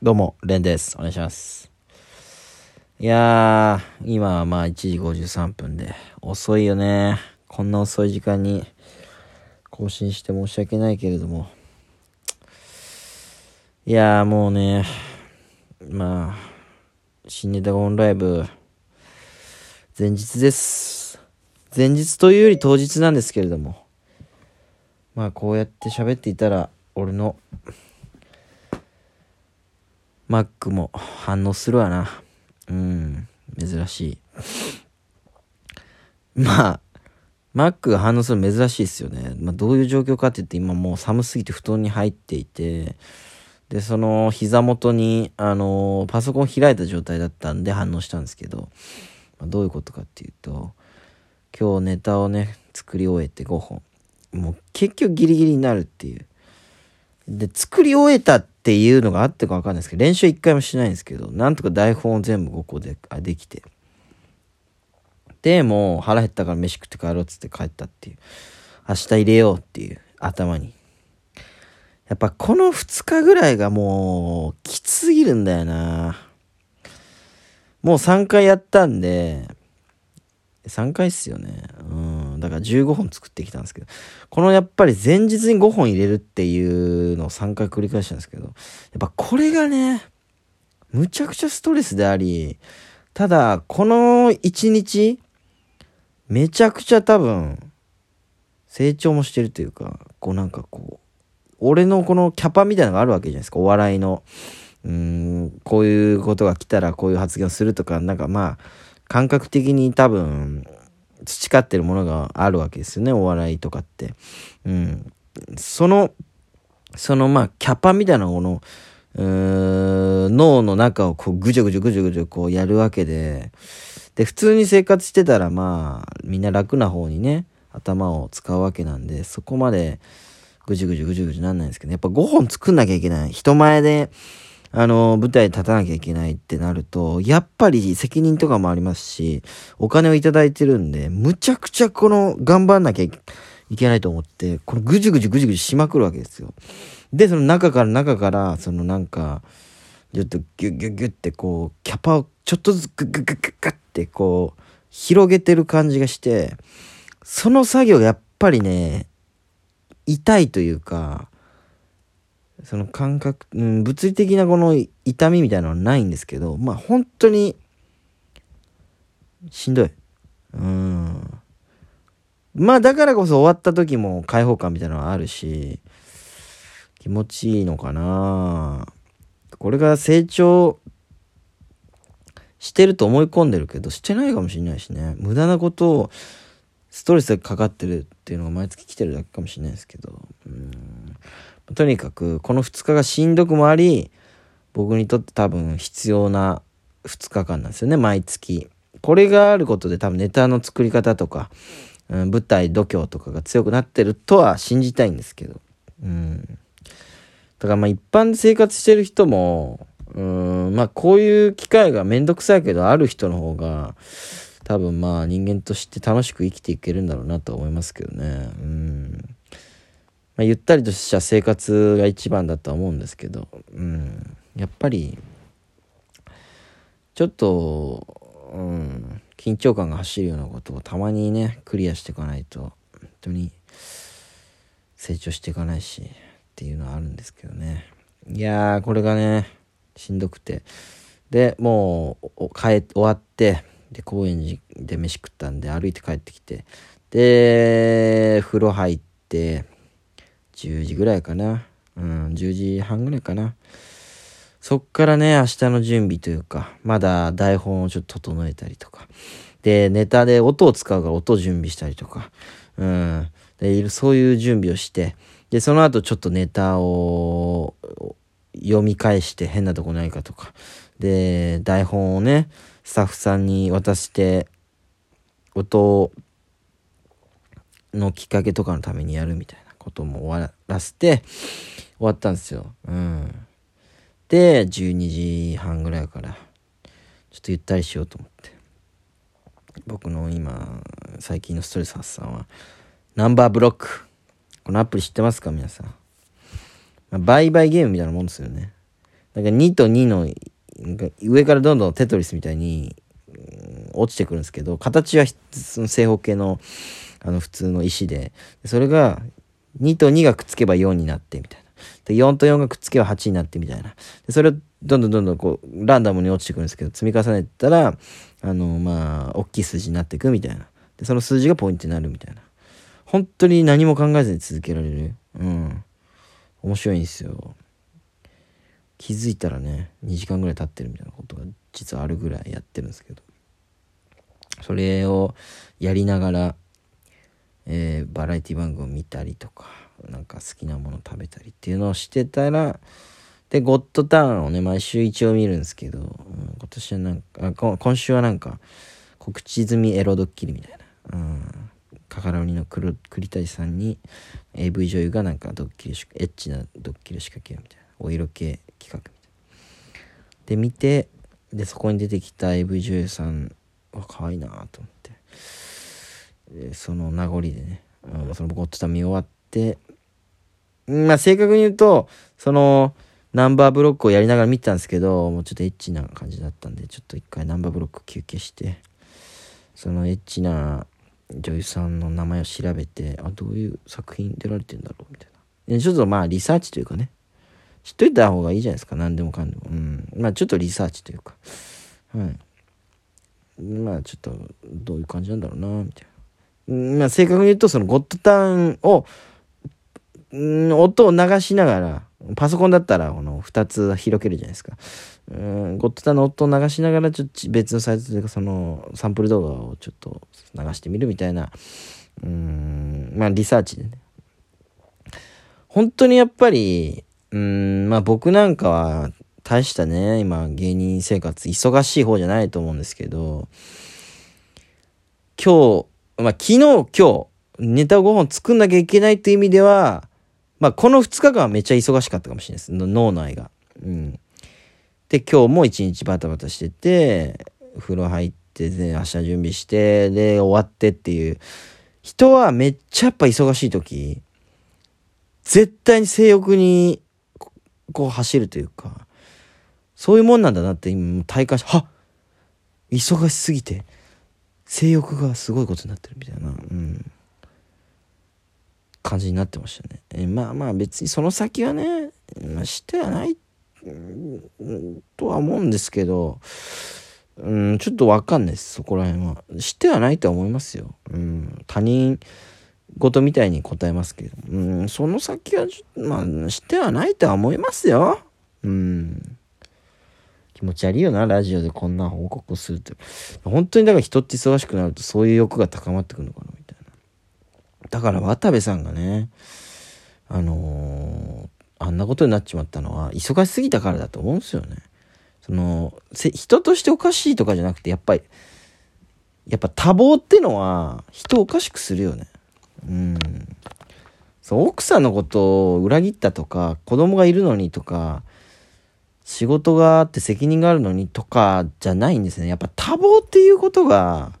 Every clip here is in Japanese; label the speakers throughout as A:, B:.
A: どうも、レンです。お願いします。いやー、今はまあ1時53分で、遅いよね。こんな遅い時間に更新して申し訳ないけれども。いやーもうね、まあ、新ネタゴンライブ、前日です。前日というより当日なんですけれども。まあこうやって喋っていたら、俺の Mac も反応するわな。うん、珍しい。まあ、Mac が反応するの珍しいですよね。まあ、どういう状況かって言って、今もう寒すぎて布団に入っていて、で、その膝元に、あのパソコン開いた状態だったんで反応したんですけど、まあ、どういうことかっていうと、今日ネタをね、作り終えて5本。もう結局ギリギリになるっていう。で、作り終えたってていうのがあってかわかんないですけど、練習一回もしないんですけど、なんとか台本を全部5個で、あ、できて。で、もう腹減ったから飯食って帰ろうっつって帰ったっていう。明日入れようっていう頭に。やっぱこの2日ぐらいがもうきつすぎるんだよな。もう3回やったんで、3回っすよね。うん。だから15本作ってきたんですけど、このやっぱり前日に5本入れるっていうのを3回繰り返したんですけど、やっぱこれがね、むちゃくちゃストレスであり、ただ、この1日、めちゃくちゃ多分、成長もしてるというか、こうなんかこう、俺のこのキャパみたいなのがあるわけじゃないですか、お笑いの。うーん、こういうことが来たらこういう発言をするとか、なんかまあ、感覚的に多分、培ってるものがあるわけですよね、お笑いとかって。うん。その、そのまあ、キャパみたいなもの、脳の中をこうぐじょぐじょぐじょぐじょこうやるわけで、で、普通に生活してたらまあ、みんな楽な方にね、頭を使うわけなんで、そこまでぐじゅぐじゅぐじゅぐじゅなんないんですけど、やっぱ5本作んなきゃいけない。人前で、あの、舞台に立たなきゃいけないってなると、やっぱり責任とかもありますし、お金をいただいてるんで、むちゃくちゃこの、頑張んなきゃいけないと思って、このぐじゅぐじゅぐじゅぐじゅしまくるわけですよ。で、その中から中から、そのなんか、ちょっとギュッギュッギュッってこう、キャパをちょっとずつグッグッグッグッグッってこう、広げてる感じがして、その作業がやっぱりね、痛いというか、その感覚、うん、物理的なこの痛みみたいなのはないんですけど、まあ本当に、しんどい。うん。まあだからこそ終わった時も開放感みたいなのはあるし、気持ちいいのかなこれが成長してると思い込んでるけど、してないかもしれないしね。無駄なことを、ストレスがかかってるっていうのが毎月来てるだけかもしれないですけど。うんとにかく、この2日がしんどくもあり、僕にとって多分必要な2日間なんですよね、毎月。これがあることで多分ネタの作り方とか、うん、舞台度胸とかが強くなってるとは信じたいんですけど。うん。だからまあ一般生活してる人も、うん、まあこういう機会がめんどくさいけどある人の方が、多分まあ人間として楽しく生きていけるんだろうなと思いますけどね。うん。まあ、ゆったりとした生活が一番だとは思うんですけど、うん。やっぱり、ちょっと、うん、緊張感が走るようなことをたまにね、クリアしていかないと、本当に成長していかないし、っていうのはあるんですけどね。いやー、これがね、しんどくて。で、もう、お帰、終わって、で、高円寺で飯食ったんで、歩いて帰ってきて、で、風呂入って、10時ぐらいかな。うん、10時半ぐらいかな。そっからね、明日の準備というか、まだ台本をちょっと整えたりとか。で、ネタで音を使うから音を準備したりとか。うん。で、そういう準備をして、で、その後ちょっとネタを読み返して変なとこないかとか。で、台本をね、スタッフさんに渡して、音のきっかけとかのためにやるみたいなことも終わらせて、終わったんですよ。うん。で、12時半ぐらいから、ちょっとゆったりしようと思って。僕の今、最近のストレス発散は、ナンバーブロック。このアプリ知ってますか？皆さん。まあ、売買ゲームみたいなもんですよね。なんか2と2の、上からどんどんテトリスみたいに、落ちてくるんですけど、形はその正方形の、あの普通の石で、それが2と2がくっつけば4になってみたいな。で、4と4がくっつけば8になってみたいな。で、それをどんどんどんどんこう、ランダムに落ちてくるんですけど、積み重ねたら、あの、まあ、大きい数字になっていくみたいな。で、その数字がポイントになるみたいな。本当に何も考えずに続けられる。うん。面白いんですよ。気づいたらね、2時間ぐらい経ってるみたいなことが実はあるぐらいやってるんですけど。それをやりながら、えー、バラエティ番組を見たりとか、なんか好きなもの食べたりっていうのをしてたら、で、ゴッドタウンをね、毎週一応見るんですけど、うん、今年はなんか、今週はなんか、告知済みエロドッキリみたいな。うん。カカロニの栗谷さんに AV 女優がなんかドッキリしエッチなドッキリ仕掛けるみたいな。お色気企画みたいな。で、見て、で、そこに出てきた AV 女優さんは可愛いなと思って。その名残でね、うん、そのゴッドタウン見終わって、まあ正確に言うと、その、ナンバーブロックをやりながら見てたんですけど、もうちょっとエッチな感じだったんで、ちょっと一回ナンバーブロック休憩して、そのエッチな女優さんの名前を調べて、あ、どういう作品出られてんだろうみたいな。ちょっとまあリサーチというかね、知っといた方がいいじゃないですか、何でもかんでも。うん。まあちょっとリサーチというか、はい。まあちょっとどういう感じなんだろうな、みたいな。まあ正確に言うと、そのゴッドタウンを、音を流しながら、パソコンだったら、この2つ広げるじゃないですか。うん、ゴッドタンの音を流しながら、ちょっと別のサイトというか、その、サンプル動画をちょっと流してみるみたいな、うん、まあ、リサーチでね。本当にやっぱり、うん、まあ僕なんかは、大したね、今、芸人生活、忙しい方じゃないと思うんですけど、今日、まあ昨日、今日、ネタ5本作んなきゃいけないっていう意味では、まあ、この2日間はめっちゃ忙しかったかもしれないです。脳内が。うん。で、今日も一日バタバタしてて、風呂入って、ね、明日準備して、で、終わってっていう。人はめっちゃやっぱ忙しい時、絶対に性欲に、こう走るというか、そういうもんなんだなって今体感して、はっ忙しすぎて、性欲がすごいことになってるみたいな。うん。感じになってましたね。えまあまあ別にその先はね、まあ、してはない、とは思うんですけど、うん、ちょっとわかんないです、そこら辺は。してはないとは思いますよ。うん、他人事みたいに答えますけど、うん、その先はまあ、してはないとは思いますよ。うん。気持ち悪いよな、ラジオでこんな報告をするって。本当にだから人って忙しくなるとそういう欲が高まってくるのかな、みたいな。だから渡部さんがね、あのー、あんなことになっちまったのは、忙しすぎたからだと思うんですよね。その、人としておかしいとかじゃなくて、やっぱり、やっぱ多忙ってのは、人をおかしくするよね。うん。そう、奥さんのことを裏切ったとか、子供がいるのにとか、仕事があって責任があるのにとかじゃないんですね。やっぱ多忙っていうことが、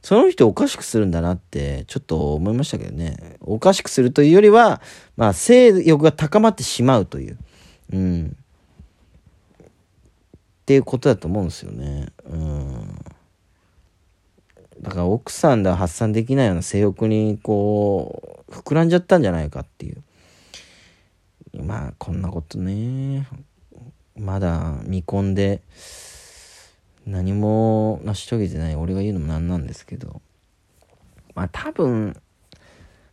A: その人をおかしくするんだなって、ちょっと思いましたけどね。おかしくするというよりは、まあ、性欲が高まってしまうという。うん。っていうことだと思うんですよね。うん。だから奥さんでは発散できないような性欲にこう、膨らんじゃったんじゃないかっていう。まあ、こんなことね、まだ見込んで、何も成し遂げてない俺が言うのもなんなんですけどまあ多分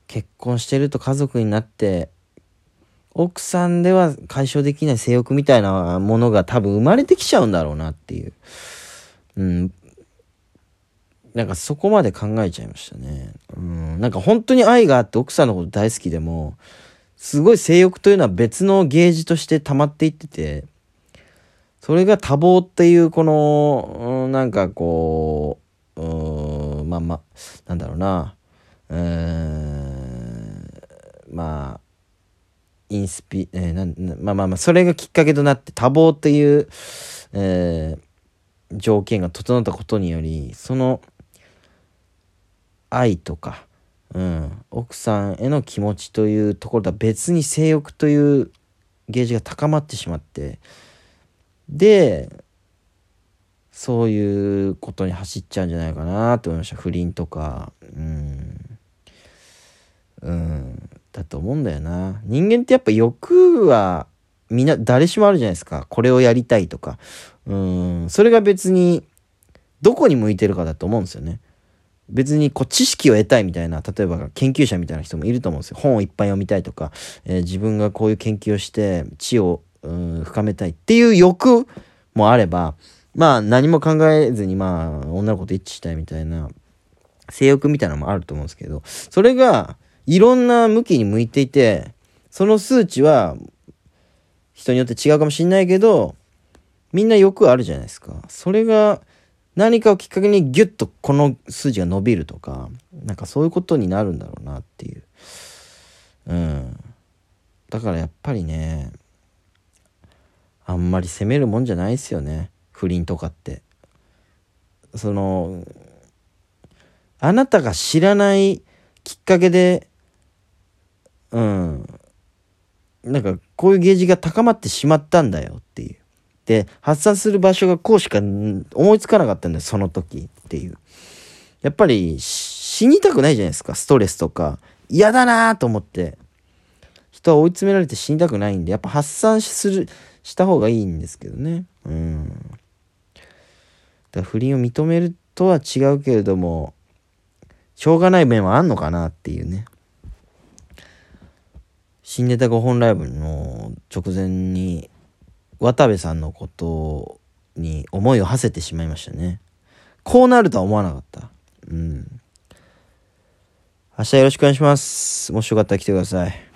A: 結婚してると家族になって奥さんでは解消できない性欲みたいなものが多分生まれてきちゃうんだろうなっていう。うん。なんかそこまで考えちゃいましたね。うん。なんか本当に愛があって奥さんのこと大好きでも、すごい性欲というのは別のゲージとして溜まっていってて、それが多忙っていうこの、うん、なんかこう、うん、まあまあ、なんだろうな、えー、まあ、インスピ、えー、なんまあまあまあ、それがきっかけとなって多忙っていう、えー、条件が整ったことにより、その愛とか、うん、奥さんへの気持ちというところとは別に性欲というゲージが高まってしまってでそういうことに走っちゃうんじゃないかなと思いました。不倫とか。うん。うん。だと思うんだよな。人間ってやっぱ欲はみんな誰しもあるじゃないですか。これをやりたいとか。うん。それが別にどこに向いてるかだと思うんですよね。別にこう知識を得たいみたいな例えば研究者みたいな人もいると思うんですよ。本をいっぱい読みたいとか、えー、自分がこういう研究をして知をうん深めたいっていう欲もあればまあ何も考えずにまあ女の子と一致したいみたいな性欲みたいなのもあると思うんですけどそれがいろんな向きに向いていてその数値は人によって違うかもしんないけどみんな欲あるじゃないですかそれが何かをきっかけにギュッとこの数字が伸びるとか、なんかそういうことになるんだろうなっていう。うん。だからやっぱりね、あんまり責めるもんじゃないですよね。不倫とかって。その、あなたが知らないきっかけで、うん。なんかこういうゲージが高まってしまったんだよっていう。で、発散する場所がこうしか思いつかなかったんだよ、その時っていう。やっぱり死にたくないじゃないですか、ストレスとか。嫌だなと思って。人は追い詰められて死にたくないんで、やっぱ発散する、した方がいいんですけどね。うん。だ不倫を認めるとは違うけれども、しょうがない面はあんのかなっていうね。新ネタ5本ライブの直前に渡部さんのことに思いを馳せてしまいましたね。こうなるとは思わなかった。うん。明日よろしくお願いします。もしよかったら来てください。